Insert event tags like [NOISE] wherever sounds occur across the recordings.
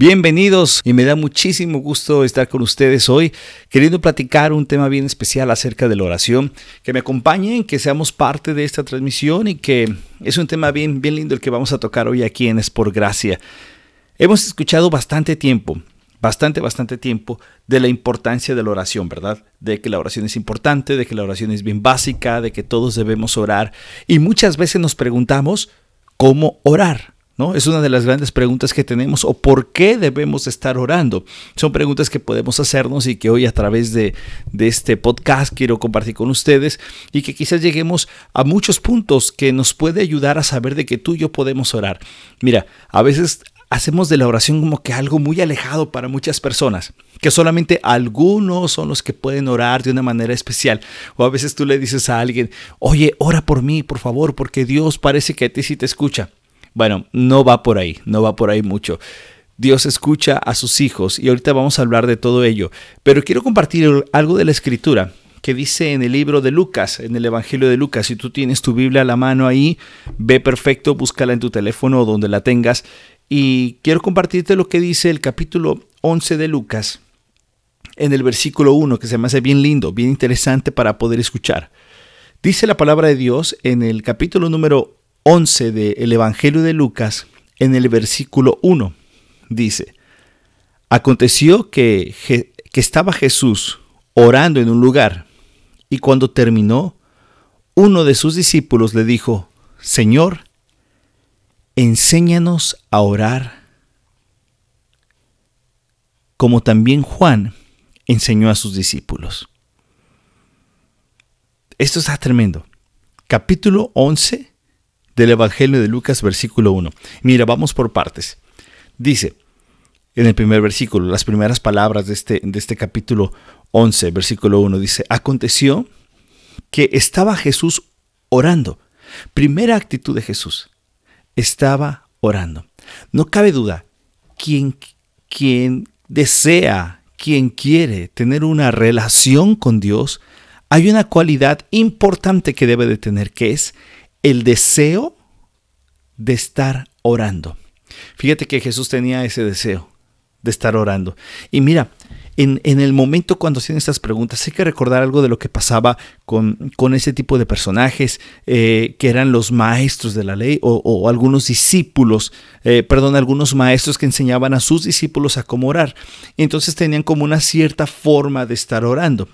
Bienvenidos y me da muchísimo gusto estar con ustedes hoy, queriendo platicar un tema bien especial acerca de la oración, que me acompañen, que seamos parte de esta transmisión y que es un tema bien, bien lindo el que vamos a tocar hoy aquí en Es por Gracia. Hemos escuchado bastante tiempo, bastante, bastante tiempo de la importancia de la oración, ¿verdad? De que la oración es importante, de que la oración es bien básica, de que todos debemos orar y muchas veces nos preguntamos cómo orar. Es una de las grandes preguntas que tenemos o por qué debemos estar orando. Son preguntas que podemos hacernos y que hoy a través de, de este podcast quiero compartir con ustedes y que quizás lleguemos a muchos puntos que nos puede ayudar a saber de que tú y yo podemos orar. Mira, a veces hacemos de la oración como que algo muy alejado para muchas personas, que solamente algunos son los que pueden orar de una manera especial. O a veces tú le dices a alguien, oye, ora por mí, por favor, porque Dios parece que a ti sí te escucha. Bueno, no va por ahí, no va por ahí mucho. Dios escucha a sus hijos y ahorita vamos a hablar de todo ello. Pero quiero compartir algo de la escritura que dice en el libro de Lucas, en el Evangelio de Lucas. Si tú tienes tu Biblia a la mano ahí, ve perfecto, búscala en tu teléfono o donde la tengas. Y quiero compartirte lo que dice el capítulo 11 de Lucas, en el versículo 1, que se me hace bien lindo, bien interesante para poder escuchar. Dice la palabra de Dios en el capítulo número 11 del Evangelio de Lucas, en el versículo 1, dice, Aconteció que, que estaba Jesús orando en un lugar, y cuando terminó, uno de sus discípulos le dijo, Señor, enséñanos a orar, como también Juan enseñó a sus discípulos. Esto está tremendo. Capítulo 11 del Evangelio de Lucas, versículo 1. Mira, vamos por partes. Dice, en el primer versículo, las primeras palabras de este, de este capítulo 11, versículo 1, dice, aconteció que estaba Jesús orando. Primera actitud de Jesús, estaba orando. No cabe duda, quien, quien desea, quien quiere tener una relación con Dios, hay una cualidad importante que debe de tener, que es el deseo de estar orando. Fíjate que Jesús tenía ese deseo de estar orando. Y mira, en, el momento cuando hacían estas preguntas, hay que recordar algo de lo que pasaba con, con ese tipo de personajes eh, que eran los maestros de la ley o, algunos discípulos, eh, perdón, algunos maestros que enseñaban a sus discípulos a cómo orar. entonces tenían como una cierta forma de estar orando.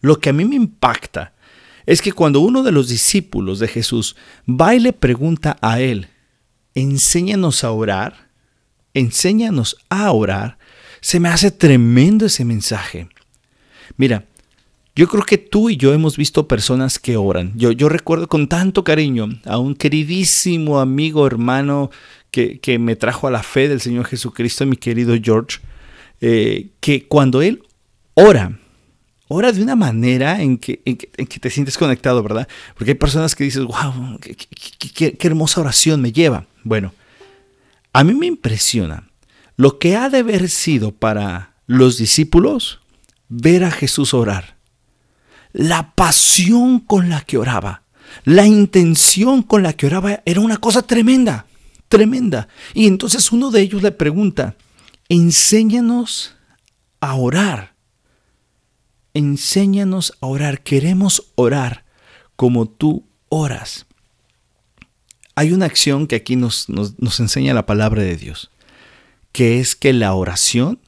Lo que a mí me impacta es que cuando uno de los discípulos de Jesús va y le pregunta a él, enséñanos a orar, enséñanos a orar, se me hace tremendo ese mensaje. Mira, yo creo que tú y yo hemos visto personas que oran. Yo, recuerdo con tanto cariño a un queridísimo amigo, hermano, que, que me trajo a la fe del Señor Jesucristo, mi querido George, eh, que cuando él ora, ora de una manera en que, en que, te sientes conectado, ¿verdad? Porque hay personas que dices, wow, qué, hermosa oración me lleva. Bueno, a mí me impresiona lo que ha de haber sido para los discípulos ver a Jesús orar. La pasión con la que oraba, la intención con la que oraba era una cosa tremenda, tremenda. Y entonces uno de ellos le pregunta, enséñanos a orar enséñanos a orar, queremos orar como tú oras. Hay una acción que aquí nos, nos, enseña la palabra de Dios, que es que la oración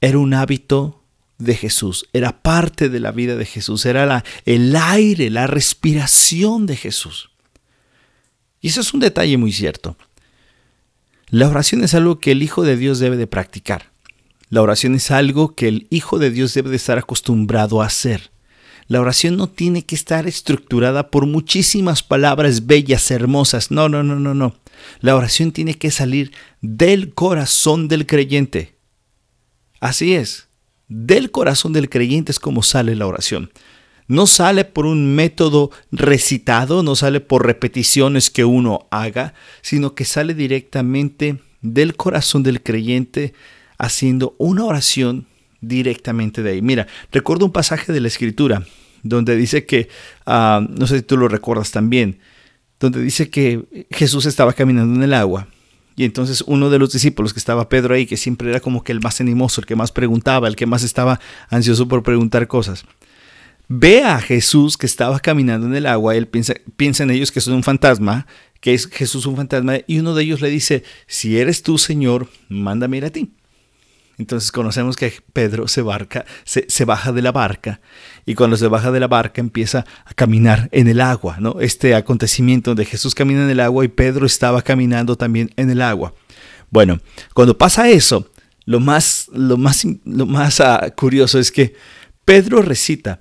era un hábito de Jesús, era parte de la vida de Jesús, era la, el aire, la respiración de Jesús. Y eso es un detalle muy cierto. La oración es algo que el Hijo de Dios debe de practicar. La oración es algo que el Hijo de Dios debe de estar acostumbrado a hacer. La oración no tiene que estar estructurada por muchísimas palabras bellas, hermosas. No, no, no, no, no. La oración tiene que salir del corazón del creyente. Así es. Del corazón del creyente es como sale la oración. No sale por un método recitado, no sale por repeticiones que uno haga, sino que sale directamente del corazón del creyente haciendo una oración directamente de ahí. Mira, recuerdo un pasaje de la escritura donde dice que, ah, no sé si tú lo recuerdas también, donde dice que Jesús estaba caminando en el agua Y entonces uno de los discípulos que estaba Pedro ahí, que siempre era como que el más animoso, el que más preguntaba, el que más estaba ansioso por preguntar cosas, ve a Jesús que estaba caminando en el agua, él piensa, en ellos que son un fantasma, que es Jesús un fantasma, y uno de ellos le dice, si eres tú, Señor, mándame ir a ti. Entonces conocemos que Pedro se, barca, se, baja de la barca y cuando se baja de la barca empieza a caminar en el agua, ¿no? Este acontecimiento donde Jesús camina en el agua y Pedro estaba caminando también en el agua. Bueno, cuando pasa eso, lo más, lo más, lo más uh, curioso es que Pedro recita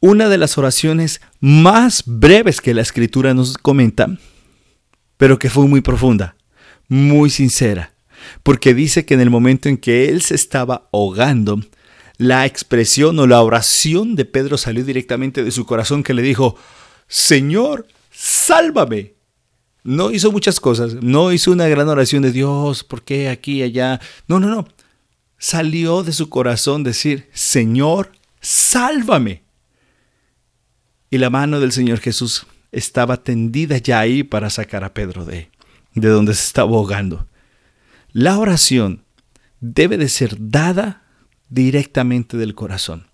una de las oraciones más breves que la escritura nos comenta, pero que fue muy profunda, muy sincera porque dice que en el momento en que él se estaba ahogando, la expresión o la oración de Pedro salió directamente de su corazón que le dijo, Señor, sálvame. No hizo muchas cosas, no hizo una gran oración de Dios, ¿por qué aquí, allá? No, no, no. Salió de su corazón decir, Señor, sálvame. Y la mano del Señor Jesús estaba tendida ya ahí para sacar a Pedro de, de donde se estaba ahogando. La oración debe de ser dada directamente del corazón.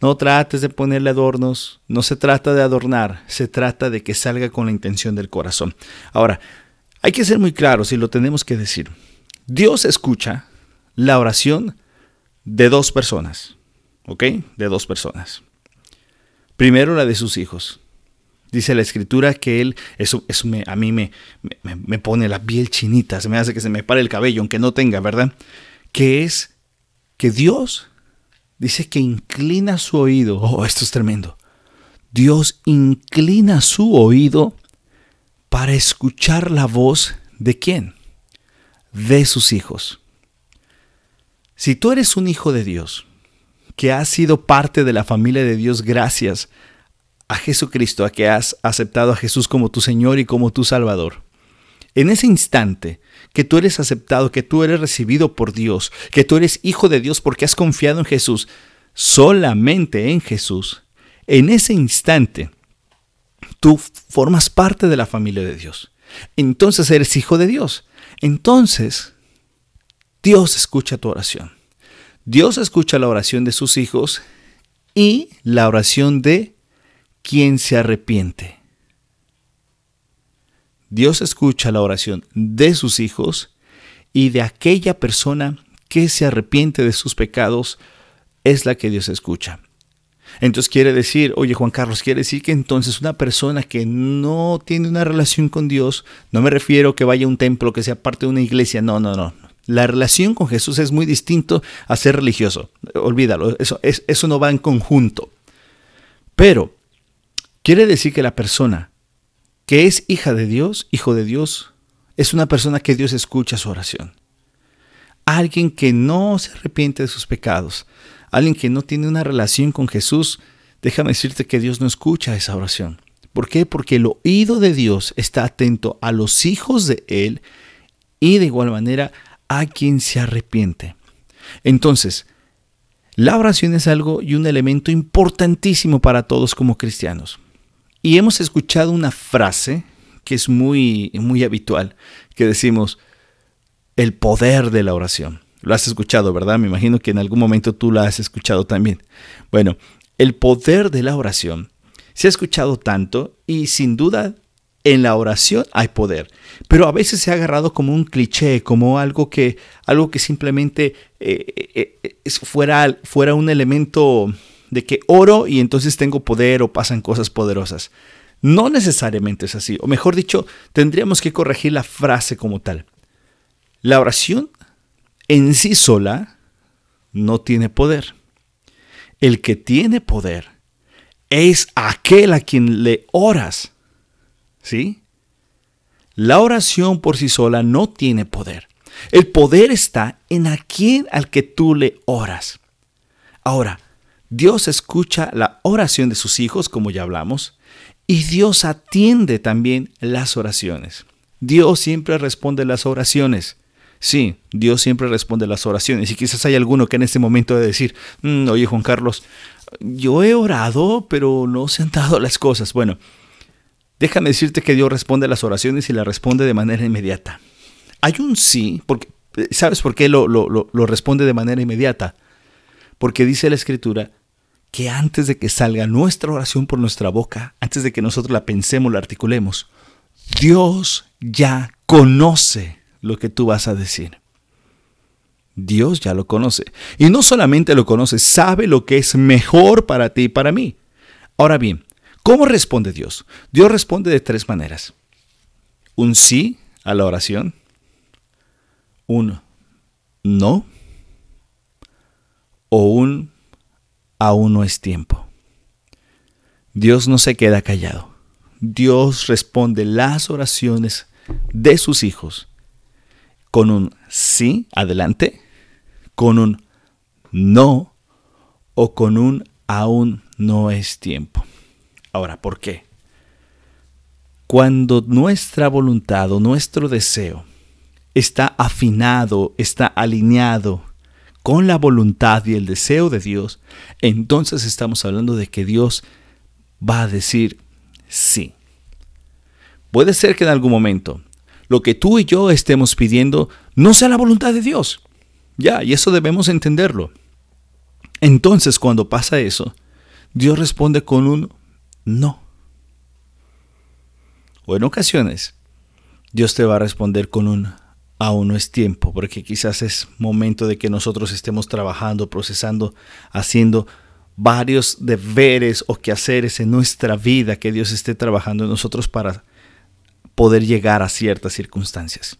No trates de ponerle adornos, no se trata de adornar, se trata de que salga con la intención del corazón. Ahora, hay que ser muy claros y lo tenemos que decir. Dios escucha la oración de dos personas, ¿ok? De dos personas. Primero la de sus hijos. Dice la escritura que él, eso, eso a mí me, me, pone la piel chinita, se me hace que se me pare el cabello, aunque no tenga, ¿verdad? Que es que Dios dice que inclina su oído. Oh, esto es tremendo. Dios inclina su oído para escuchar la voz de quién? De sus hijos. Si tú eres un hijo de Dios, que has sido parte de la familia de Dios gracias a Jesucristo, a que has aceptado a Jesús como tu Señor y como tu Salvador. En ese instante que tú eres aceptado, que tú eres recibido por Dios, que tú eres hijo de Dios porque has confiado en Jesús, solamente en Jesús, en ese instante tú formas parte de la familia de Dios. Entonces eres hijo de Dios. Entonces Dios escucha tu oración. Dios escucha la oración de sus hijos y la oración de quien se arrepiente. Dios escucha la oración de sus hijos y de aquella persona que se arrepiente de sus pecados es la que Dios escucha. Entonces quiere decir, oye Juan Carlos, quiere decir que entonces una persona que no tiene una relación con Dios, no me refiero que vaya a un templo, que sea parte de una iglesia, no, no, no. La relación con Jesús es muy distinto a ser religioso. Olvídalo, eso, eso no va en conjunto. Pero Quiere decir que la persona que es hija de Dios, hijo de Dios, es una persona que Dios escucha su oración. Alguien que no se arrepiente de sus pecados, alguien que no tiene una relación con Jesús, déjame decirte que Dios no escucha esa oración. ¿Por qué? Porque el oído de Dios está atento a los hijos de Él y de igual manera a quien se arrepiente. Entonces, la oración es algo y un elemento importantísimo para todos como cristianos. Y hemos escuchado una frase que es muy, muy habitual, que decimos, el poder de la oración. Lo has escuchado, ¿verdad? Me imagino que en algún momento tú la has escuchado también. Bueno, el poder de la oración se ha escuchado tanto y sin duda en la oración hay poder, pero a veces se ha agarrado como un cliché, como algo que, algo que simplemente eh, eh, eh, fuera, fuera un elemento de que oro y entonces tengo poder o pasan cosas poderosas. No necesariamente es así, o mejor dicho, tendríamos que corregir la frase como tal. La oración en sí sola no tiene poder. El que tiene poder es aquel a quien le oras. ¿Sí? La oración por sí sola no tiene poder. El poder está en aquel al que tú le oras. Ahora, Dios escucha la oración de sus hijos, como ya hablamos, y Dios atiende también las oraciones. Dios siempre responde las oraciones. Sí, Dios siempre responde las oraciones. Y quizás hay alguno que en este momento de decir, mm, oye Juan Carlos, yo he orado, pero no se han dado las cosas. Bueno, déjame decirte que Dios responde las oraciones y las responde de manera inmediata. Hay un sí, porque, ¿sabes por qué lo, lo responde de manera inmediata? Porque dice la escritura que antes de que salga nuestra oración por nuestra boca, antes de que nosotros la pensemos, la articulemos, Dios ya conoce lo que tú vas a decir. Dios ya lo conoce. Y no solamente lo conoce, sabe lo que es mejor para ti y para mí. Ahora bien, ¿cómo responde Dios? Dios responde de tres maneras. Un sí a la oración, un no o un aún no es tiempo. Dios no se queda callado. Dios responde las oraciones de sus hijos con un sí, adelante, con un no o con un aún no es tiempo. Ahora, ¿por qué? Cuando nuestra voluntad o nuestro deseo está afinado, está alineado con la voluntad y el deseo de Dios, entonces estamos hablando de que Dios va a decir sí. Puede ser que en algún momento lo que tú y yo estemos pidiendo no sea la voluntad de Dios. Ya, y eso debemos entenderlo. Entonces, cuando pasa eso, Dios responde con un no. O en ocasiones, Dios te va a responder con un aún no es tiempo, porque quizás es momento de que nosotros estemos trabajando, procesando, haciendo varios deberes o quehaceres en nuestra vida que Dios esté trabajando en nosotros para poder llegar a ciertas circunstancias.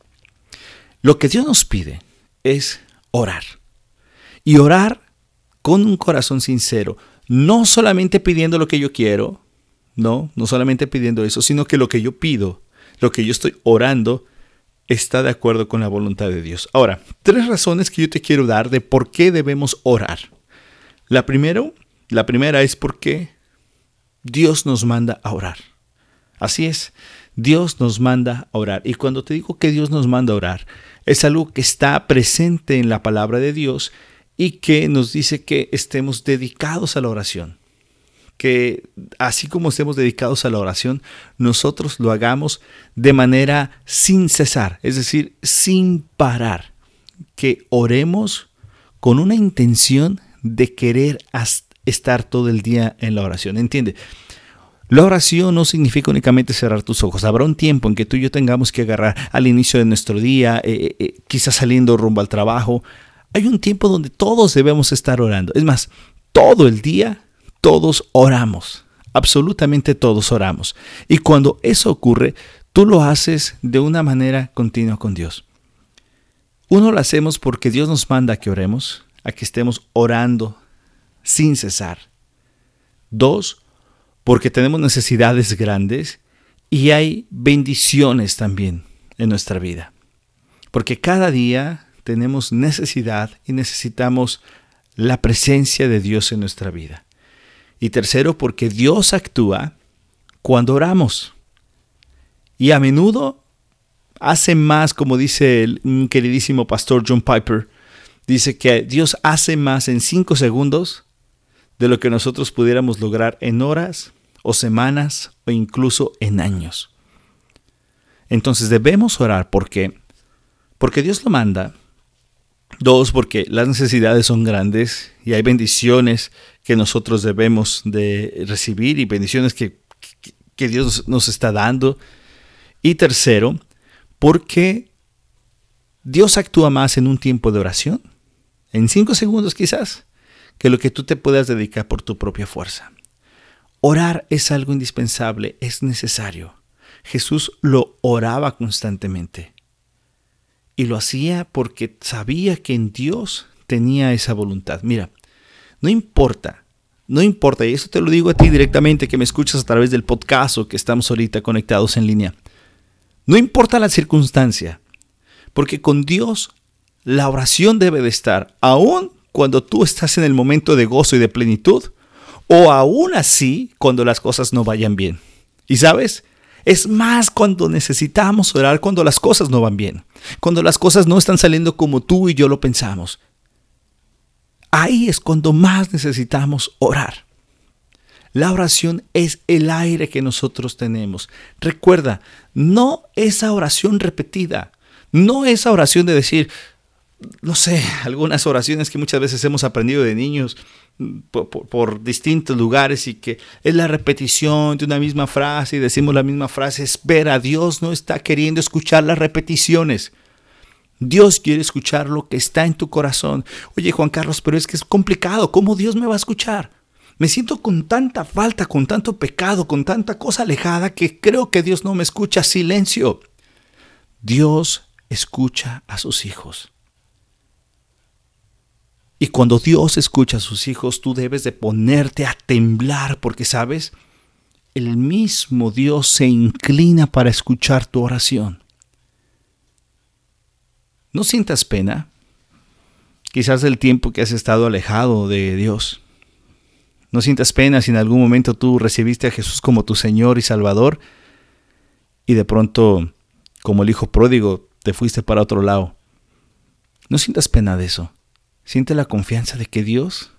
Lo que Dios nos pide es orar. Y orar con un corazón sincero, no solamente pidiendo lo que yo quiero, no, no solamente pidiendo eso, sino que lo que yo pido, lo que yo estoy orando, está de acuerdo con la voluntad de Dios. Ahora, tres razones que yo te quiero dar de por qué debemos orar. La, primero, la primera es porque Dios nos manda a orar. Así es, Dios nos manda a orar. Y cuando te digo que Dios nos manda a orar, es algo que está presente en la palabra de Dios y que nos dice que estemos dedicados a la oración que así como estemos dedicados a la oración, nosotros lo hagamos de manera sin cesar, es decir, sin parar, que oremos con una intención de querer estar todo el día en la oración. ¿Entiende? La oración no significa únicamente cerrar tus ojos. Habrá un tiempo en que tú y yo tengamos que agarrar al inicio de nuestro día, eh, eh, eh, quizás saliendo rumbo al trabajo. Hay un tiempo donde todos debemos estar orando. Es más, todo el día todos oramos, absolutamente todos oramos. Y cuando eso ocurre, tú lo haces de una manera continua con Dios. Uno lo hacemos porque Dios nos manda que oremos, a que estemos orando sin cesar. Dos, porque tenemos necesidades grandes y hay bendiciones también en nuestra vida. Porque cada día tenemos necesidad y necesitamos la presencia de Dios en nuestra vida. Y tercero, porque Dios actúa cuando oramos. Y a menudo hace más, como dice el queridísimo pastor John Piper, dice que Dios hace más en cinco segundos de lo que nosotros pudiéramos lograr en horas o semanas o incluso en años. Entonces debemos orar porque porque Dios lo manda. Dos, porque las necesidades son grandes y hay bendiciones que nosotros debemos de recibir y bendiciones que, que Dios nos está dando. Y tercero, porque Dios actúa más en un tiempo de oración, en cinco segundos quizás, que lo que tú te puedas dedicar por tu propia fuerza. Orar es algo indispensable, es necesario. Jesús lo oraba constantemente. Y lo hacía porque sabía que en Dios tenía esa voluntad. Mira, no importa, no importa, y eso te lo digo a ti directamente que me escuchas a través del podcast o que estamos ahorita conectados en línea. No importa la circunstancia, porque con Dios la oración debe de estar, aún cuando tú estás en el momento de gozo y de plenitud, o aún así cuando las cosas no vayan bien. Y sabes, es más cuando necesitamos orar cuando las cosas no van bien, cuando las cosas no están saliendo como tú y yo lo pensamos. Ahí es cuando más necesitamos orar. La oración es el aire que nosotros tenemos. Recuerda, no esa oración repetida, No esa oración de decir, no sé, algunas oraciones que muchas veces hemos aprendido de niños por, distintos lugares y que es la repetición de una misma frase y decimos la misma frase. Espera, Dios no está queriendo escuchar las repeticiones. Dios quiere escuchar lo que está en tu corazón. Oye, Juan Carlos, pero es que es complicado. ¿Cómo Dios me va a escuchar? Me siento con tanta falta, con tanto pecado, con tanta cosa alejada que creo que Dios no me escucha. Silencio. Dios escucha a sus hijos. Y cuando Dios escucha a sus hijos, tú debes de ponerte a temblar porque, ¿sabes? El mismo Dios se inclina para escuchar tu oración. No sientas pena, quizás del tiempo que has estado alejado de Dios. No sientas pena si en algún momento tú recibiste a Jesús como tu Señor y Salvador y de pronto, como el Hijo pródigo, te fuiste para otro lado. No sientas pena de eso. Siente la confianza de que Dios,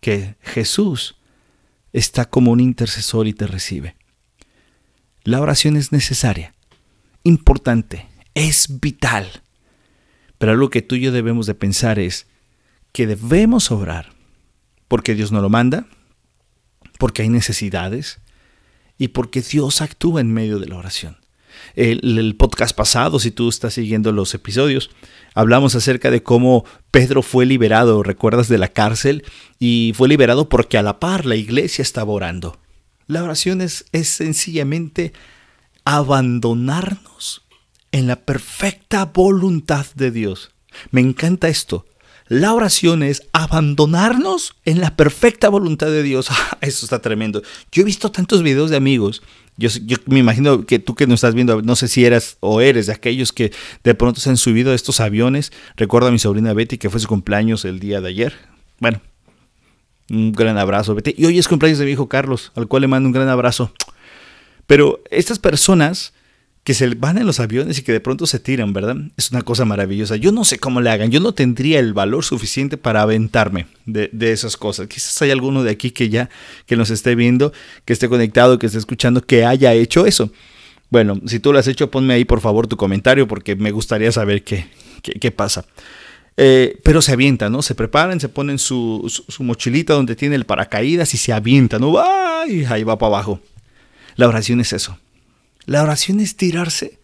que Jesús, está como un intercesor y te recibe. La oración es necesaria, importante, es vital. Pero algo que tú y yo debemos de pensar es que debemos orar porque Dios no lo manda, porque hay necesidades y porque Dios actúa en medio de la oración el, podcast pasado, si tú estás siguiendo los episodios, hablamos acerca de cómo Pedro fue liberado, recuerdas, de la cárcel y fue liberado porque a la par la iglesia estaba orando. La oración es, es sencillamente abandonarnos en la perfecta voluntad de Dios. Me encanta esto. La oración es abandonarnos en la perfecta voluntad de Dios. [LAUGHS] Eso está tremendo. Yo he visto tantos videos de amigos yo, me imagino que tú que nos estás viendo, no sé si eras o eres de aquellos que de pronto se han subido a estos aviones. Recuerdo a mi sobrina Betty que fue su cumpleaños el día de ayer. Bueno, un gran abrazo, Betty. Y hoy es cumpleaños de mi hijo Carlos, al cual le mando un gran abrazo. Pero estas personas que se van en los aviones y que de pronto se tiran, ¿verdad? Es una cosa maravillosa. Yo no sé cómo le hagan. Yo no tendría el valor suficiente para aventarme de, esas cosas. Quizás hay alguno de aquí que ya, que nos esté viendo, que esté conectado, que esté escuchando, que haya hecho eso. Bueno, si tú lo has hecho, ponme ahí por favor tu comentario porque me gustaría saber qué, qué, pasa. Eh, pero se avientan, ¿no? Se preparan, se ponen su, su, mochilita donde tiene el paracaídas y se avientan, ¿no? ¡Ay! Ahí va para abajo. La oración es eso la oración es tirarse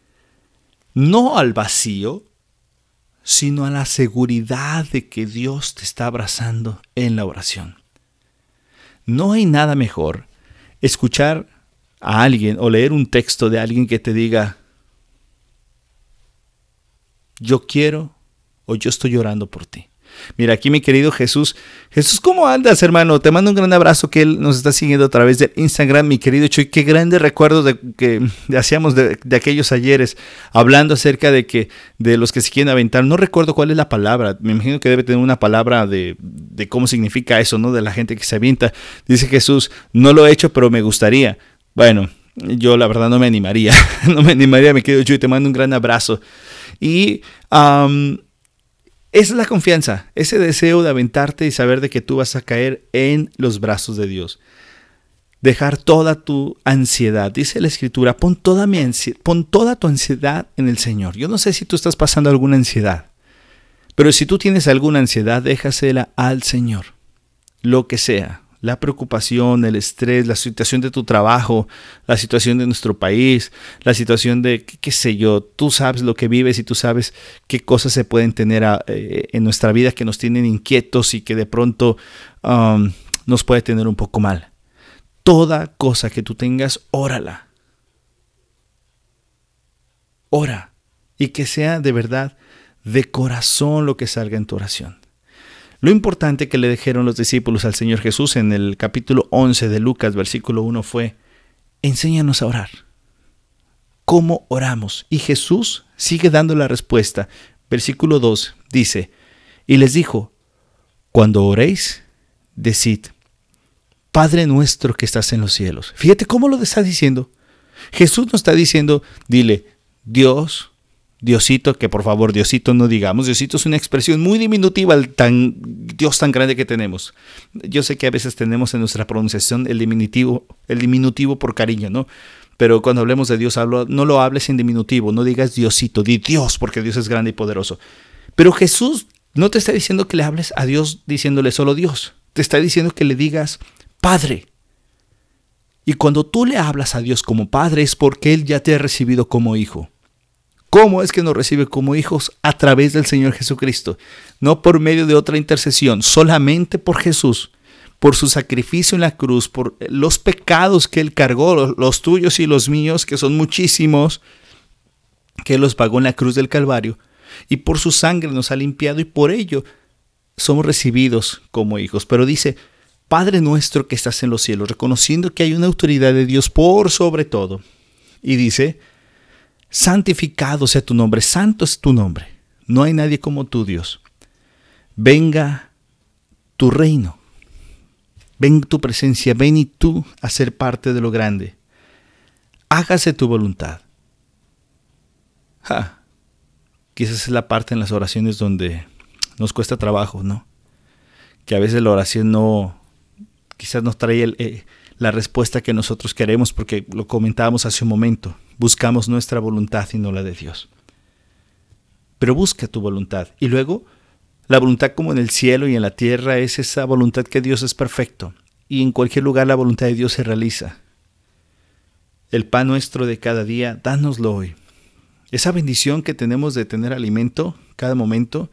no al vacío, sino a la seguridad de que Dios te está abrazando en la oración. No hay nada mejor escuchar a alguien o leer un texto de alguien que te diga, yo quiero o yo estoy orando por ti. Mira, aquí mi querido Jesús. Jesús, ¿cómo andas, hermano? Te mando un gran abrazo que él nos está siguiendo a través de Instagram, mi querido Chuy. Qué grandes recuerdos de que hacíamos de, aquellos ayeres, hablando acerca de que de los que se quieren aventar. No recuerdo cuál es la palabra. Me imagino que debe tener una palabra de, de cómo significa eso, ¿no? De la gente que se avienta. Dice Jesús, no lo he hecho, pero me gustaría. Bueno, yo la verdad no me animaría. [LAUGHS] no me animaría, mi querido Chuy. Te mando un gran abrazo. Y esa es la confianza, ese deseo de aventarte y saber de que tú vas a caer en los brazos de Dios. Dejar toda tu ansiedad, dice la escritura, pon toda, mi pon toda tu ansiedad en el Señor. Yo no sé si tú estás pasando alguna ansiedad, pero si tú tienes alguna ansiedad, déjasela al Señor, lo que sea, la preocupación, el estrés, la situación de tu trabajo, la situación de nuestro país, la situación de, qué, sé yo, tú sabes lo que vives y tú sabes qué cosas se pueden tener ah, eh, en nuestra vida que nos tienen inquietos y que de pronto um, nos puede tener un poco mal. Toda cosa que tú tengas, órala. Ora. Y que sea de verdad, de corazón lo que salga en tu oración. Lo importante que le dijeron los discípulos al Señor Jesús en el capítulo 11 de Lucas, versículo 1 fue, enséñanos a orar. ¿Cómo oramos? Y Jesús sigue dando la respuesta. Versículo 2 dice, y les dijo, cuando oréis, decid, Padre nuestro que estás en los cielos. Fíjate cómo lo está diciendo. Jesús nos está diciendo, dile, Dios, Diosito, que por favor Diosito no digamos, Diosito es una expresión muy diminutiva al tan Dios tan grande que tenemos. Yo sé que a veces tenemos en nuestra pronunciación el diminutivo, el diminutivo por cariño, ¿no? Pero cuando hablemos de Dios, no lo hables en diminutivo, no digas Diosito, di Dios, porque Dios es grande y poderoso. Pero Jesús no te está diciendo que le hables a Dios diciéndole solo Dios, te está diciendo que le digas Padre. Y cuando tú le hablas a Dios como Padre es porque Él ya te ha recibido como hijo. ¿Cómo es que nos recibe como hijos? A través del Señor Jesucristo, no por medio de otra intercesión, solamente por Jesús por su sacrificio en la cruz, por los pecados que Él cargó, los tuyos y los míos, que son muchísimos, que los pagó en la cruz del Calvario, y por su sangre nos ha limpiado y por ello somos recibidos como hijos. Pero dice, Padre nuestro que estás en los cielos, reconociendo que hay una autoridad de Dios por sobre todo. Y dice, santificado sea tu nombre, santo es tu nombre. No hay nadie como tú, Dios. Venga tu reino Ven tu presencia, ven y tú a ser parte de lo grande. Hágase tu voluntad. Quizás es la parte en las oraciones donde nos cuesta trabajo, ¿no? Que a veces la oración no, quizás nos trae eh, la respuesta que nosotros queremos porque lo comentábamos hace un momento. Buscamos nuestra voluntad y no la de Dios. Pero busca tu voluntad y luego la voluntad como en el cielo y en la tierra es esa voluntad que Dios es perfecto y en cualquier lugar la voluntad de Dios se realiza. El pan nuestro de cada día, dánoslo hoy. Esa bendición que tenemos de tener alimento cada momento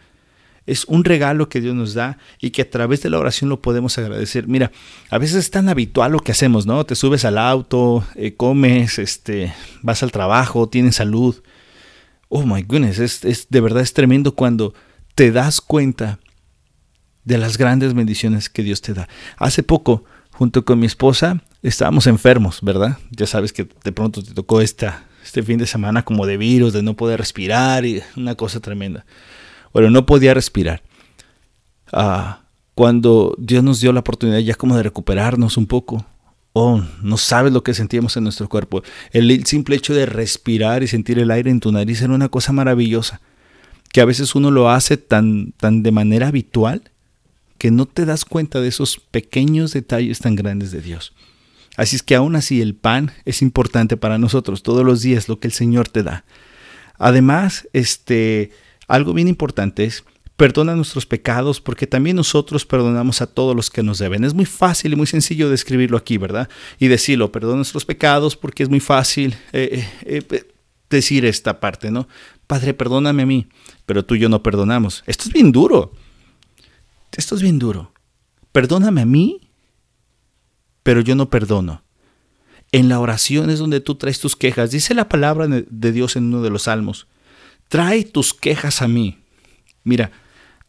es un regalo que Dios nos da y que a través de la oración lo podemos agradecer. Mira, a veces es tan habitual lo que hacemos, ¿no? Te subes al auto, eh, comes, este, vas al trabajo, tienes salud. Oh my goodness, es, es de verdad es tremendo cuando te das cuenta de las grandes bendiciones que Dios te da. Hace poco, junto con mi esposa, estábamos enfermos, ¿verdad? Ya sabes que de pronto te tocó esta, este fin de semana como de virus, de no poder respirar y una cosa tremenda. Bueno, no podía respirar. Ah, cuando Dios nos dio la oportunidad ya como de recuperarnos un poco, oh, no sabes lo que sentíamos en nuestro cuerpo. El simple hecho de respirar y sentir el aire en tu nariz era una cosa maravillosa que a veces uno lo hace tan, tan de manera habitual que no te das cuenta de esos pequeños detalles tan grandes de Dios. Así es que aún así el pan es importante para nosotros todos los días lo que el Señor te da. Además, este algo bien importante es perdona nuestros pecados porque también nosotros perdonamos a todos los que nos deben. Es muy fácil y muy sencillo describirlo aquí, ¿verdad? Y decirlo, perdona nuestros pecados porque es muy fácil eh, eh, eh, decir esta parte, ¿no? Padre, perdóname a mí, pero tú y yo no perdonamos. Esto es bien duro. Esto es bien duro. Perdóname a mí, pero yo no perdono. En la oración es donde tú traes tus quejas. Dice la palabra de Dios en uno de los salmos. Trae tus quejas a mí. Mira,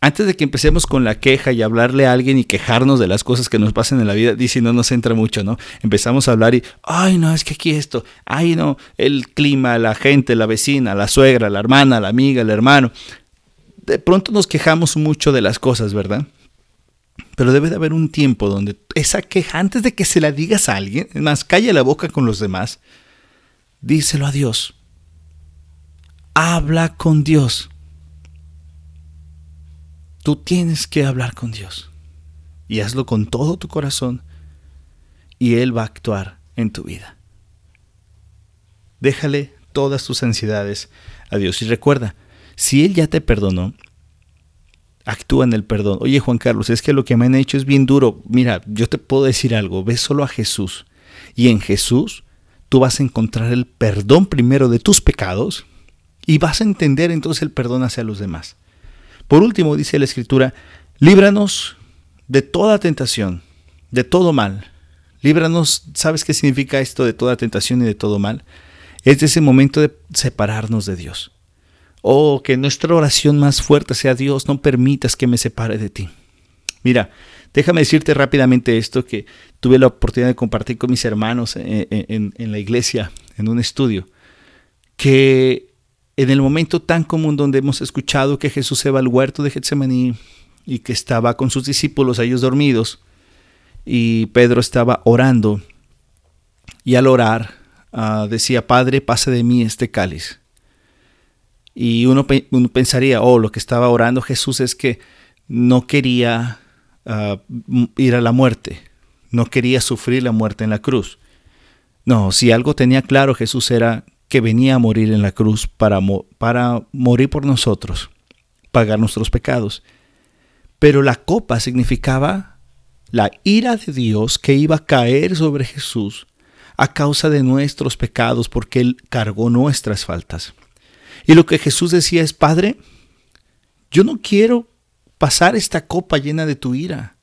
antes de que empecemos con la queja y hablarle a alguien y quejarnos de las cosas que nos pasan en la vida, dice no nos entra mucho, ¿no? Empezamos a hablar y, ay, no, es que aquí esto, ay, no, el clima, la gente, la vecina, la suegra, la hermana, la amiga, el hermano. De pronto nos quejamos mucho de las cosas, ¿verdad? Pero debe de haber un tiempo donde esa queja, antes de que se la digas a alguien, más, calla la boca con los demás, díselo a Dios. Habla con Dios. Tú tienes que hablar con Dios. Y hazlo con todo tu corazón. Y Él va a actuar en tu vida. Déjale todas tus ansiedades a Dios. Y recuerda, si Él ya te perdonó, actúa en el perdón. Oye Juan Carlos, es que lo que me han hecho es bien duro. Mira, yo te puedo decir algo. Ve solo a Jesús. Y en Jesús tú vas a encontrar el perdón primero de tus pecados y vas a entender entonces el perdón hacia los demás. Por último, dice la Escritura, líbranos de toda tentación, de todo mal. Líbranos, ¿sabes qué significa esto de toda tentación y de todo mal? Es ese momento de separarnos de Dios. Oh, que nuestra oración más fuerte sea Dios, no permitas que me separe de ti. Mira, déjame decirte rápidamente esto que tuve la oportunidad de compartir con mis hermanos en, en, en la iglesia, en un estudio, que en el momento tan común donde hemos escuchado que Jesús se va al huerto de Getsemaní y que estaba con sus discípulos, ellos dormidos, y Pedro estaba orando, y al orar ah, decía, Padre, pase de mí este cáliz. Y uno, pensaría, oh, lo que estaba orando Jesús es que no quería ah, ir a la muerte, no quería sufrir la muerte en la cruz. No, si algo tenía claro Jesús era que venía a morir en la cruz para, para morir por nosotros, pagar nuestros pecados. Pero la copa significaba la ira de Dios que iba a caer sobre Jesús a causa de nuestros pecados porque Él cargó nuestras faltas. Y lo que Jesús decía es, Padre, yo no quiero pasar esta copa llena de tu ira.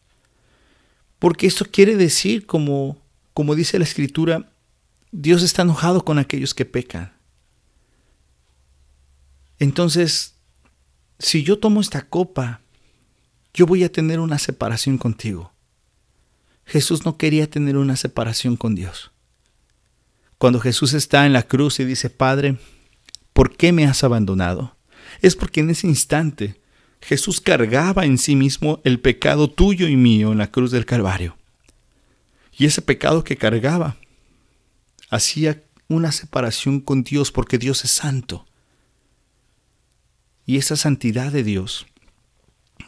Porque esto quiere decir, como, como dice la Escritura, Dios está enojado con aquellos que pecan. Entonces, si yo tomo esta copa, yo voy a tener una separación contigo. Jesús no quería tener una separación con Dios. Cuando Jesús está en la cruz y dice, Padre, ¿por qué me has abandonado? Es porque en ese instante Jesús cargaba en sí mismo el pecado tuyo y mío en la cruz del Calvario. Y ese pecado que cargaba hacía una separación con Dios porque Dios es santo. Y esa santidad de Dios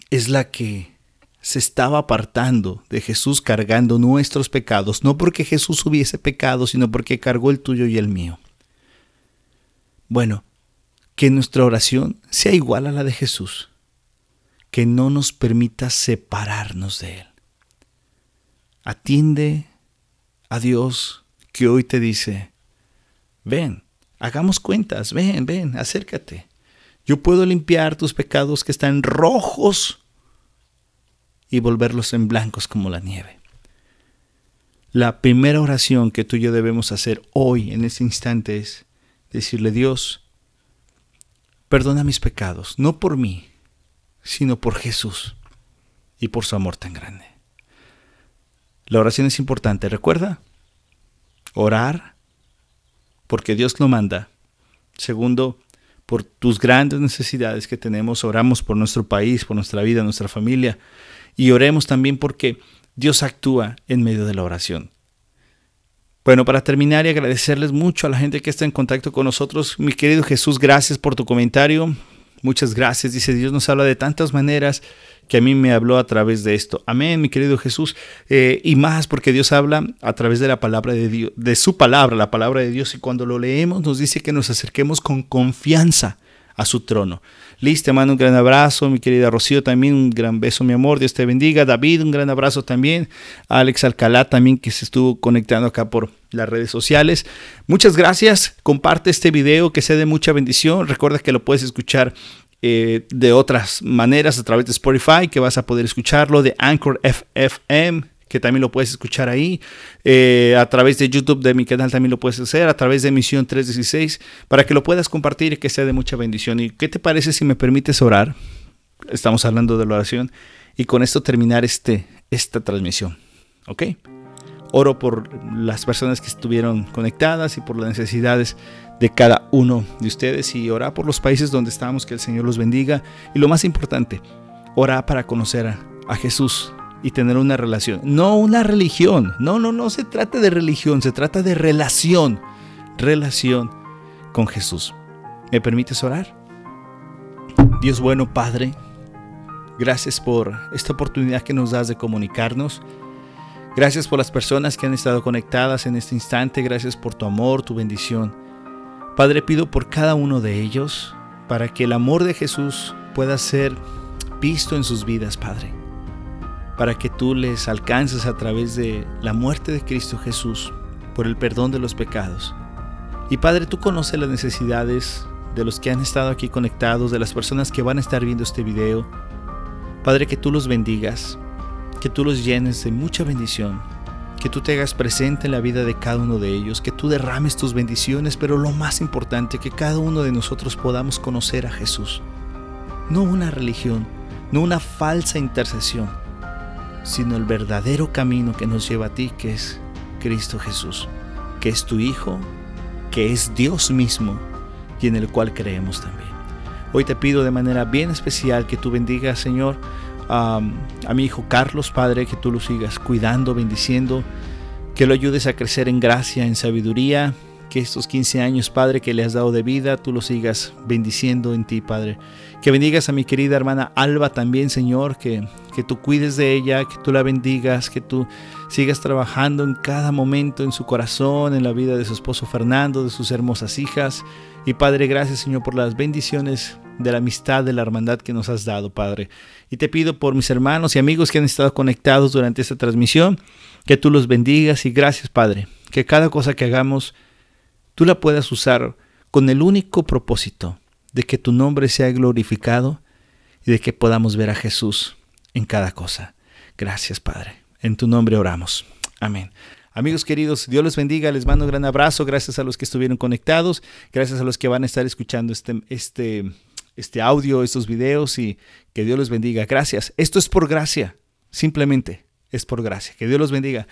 es la que se estaba apartando de Jesús cargando nuestros pecados, no porque Jesús hubiese pecado, sino porque cargó el tuyo y el mío. Bueno, que nuestra oración sea igual a la de Jesús que no nos permita separarnos de Él. Atiende a Dios que hoy te dice, ven, hagamos cuentas, ven, ven, acércate. Yo puedo limpiar tus pecados que están rojos y volverlos en blancos como la nieve. La primera oración que tú y yo debemos hacer hoy, en este instante, es decirle, Dios, perdona mis pecados, no por mí, sino por Jesús y por su amor tan grande. La oración es importante, recuerda, orar porque Dios lo manda. Segundo, por tus grandes necesidades que tenemos, oramos por nuestro país, por nuestra vida, nuestra familia, y oremos también porque Dios actúa en medio de la oración. Bueno, para terminar y agradecerles mucho a la gente que está en contacto con nosotros, mi querido Jesús, gracias por tu comentario. Muchas gracias. Dice, Dios nos habla de tantas maneras que a mí me habló a través de esto. Amén, mi querido Jesús. Eh, y más porque Dios habla a través de la palabra de Dios, de su palabra, la palabra de Dios. Y cuando lo leemos nos dice que nos acerquemos con confianza a su trono. Liz, te mando un gran abrazo, mi querida Rocío también, un gran beso, mi amor, Dios te bendiga. David, un gran abrazo también. Alex Alcalá también que se estuvo conectando acá por las redes sociales. Muchas gracias, comparte este video que sea de mucha bendición. Recuerda que lo puedes escuchar eh, de otras maneras a través de Spotify, que vas a poder escucharlo, de Anchor FFM, que también lo puedes escuchar ahí. Eh, a través de YouTube de mi canal también lo puedes hacer. A través de Misión 316 para que lo puedas compartir y que sea de mucha bendición. ¿Y qué te parece si me permites orar? Estamos hablando de la oración. Y con esto terminar este, esta transmisión. ¿Ok? Oro por las personas que estuvieron conectadas y por las necesidades de cada uno de ustedes y orar por los países donde estamos, que el Señor los bendiga. Y lo más importante, orar para conocer a, a Jesús, y tener una relación. No una religión. No, no, no se trata de religión, se trata de relación. Relación con Jesús. ¿Me permites orar? Dios bueno, Padre, gracias por esta oportunidad que nos das de comunicarnos. Gracias por las personas que han estado conectadas en este instante. Gracias por tu amor, tu bendición. Padre, pido por cada uno de ellos para que el amor de Jesús pueda ser visto en sus vidas, Padre para que tú les alcances a través de la muerte de Cristo Jesús por el perdón de los pecados. Y Padre, tú conoces las necesidades de los que han estado aquí conectados, de las personas que van a estar viendo este video. Padre, que tú los bendigas, que tú los llenes de mucha bendición, que tú te hagas presente en la vida de cada uno de ellos, que tú derrames tus bendiciones, pero lo más importante, que cada uno de nosotros podamos conocer a Jesús. No una religión, no una falsa intercesión, sino el verdadero camino que nos lleva a ti, que es Cristo Jesús, que es tu Hijo, que es Dios mismo y en el cual creemos también. Hoy te pido de manera bien especial que tú bendigas, Señor, a, mi hijo Carlos, Padre, que tú lo sigas cuidando, bendiciendo, que lo ayudes a crecer en gracia, en sabiduría, que estos 15 años, Padre, que le has dado de vida, tú lo sigas bendiciendo en ti, Padre. Que bendigas a mi querida hermana Alba también, Señor, que, que tú cuides de ella, que tú la bendigas, que tú sigas trabajando en cada momento en su corazón, en la vida de su esposo Fernando, de sus hermosas hijas. Y Padre, gracias, Señor, por las bendiciones de la amistad, de la hermandad que nos has dado, Padre. Y te pido por mis hermanos y amigos que han estado conectados durante esta transmisión, que tú los bendigas y gracias, Padre, que cada cosa que hagamos, tú la puedas usar con el único propósito de que tu nombre sea glorificado y de que podamos ver a Jesús en cada cosa. Gracias, Padre. En tu nombre oramos. Amén. Amigos queridos, Dios los bendiga, les mando un gran abrazo, gracias a los que estuvieron conectados, gracias a los que van a estar escuchando este, este, este audio, estos videos y que Dios los bendiga. Gracias. Esto es por gracia, simplemente es por gracia. Que Dios los bendiga.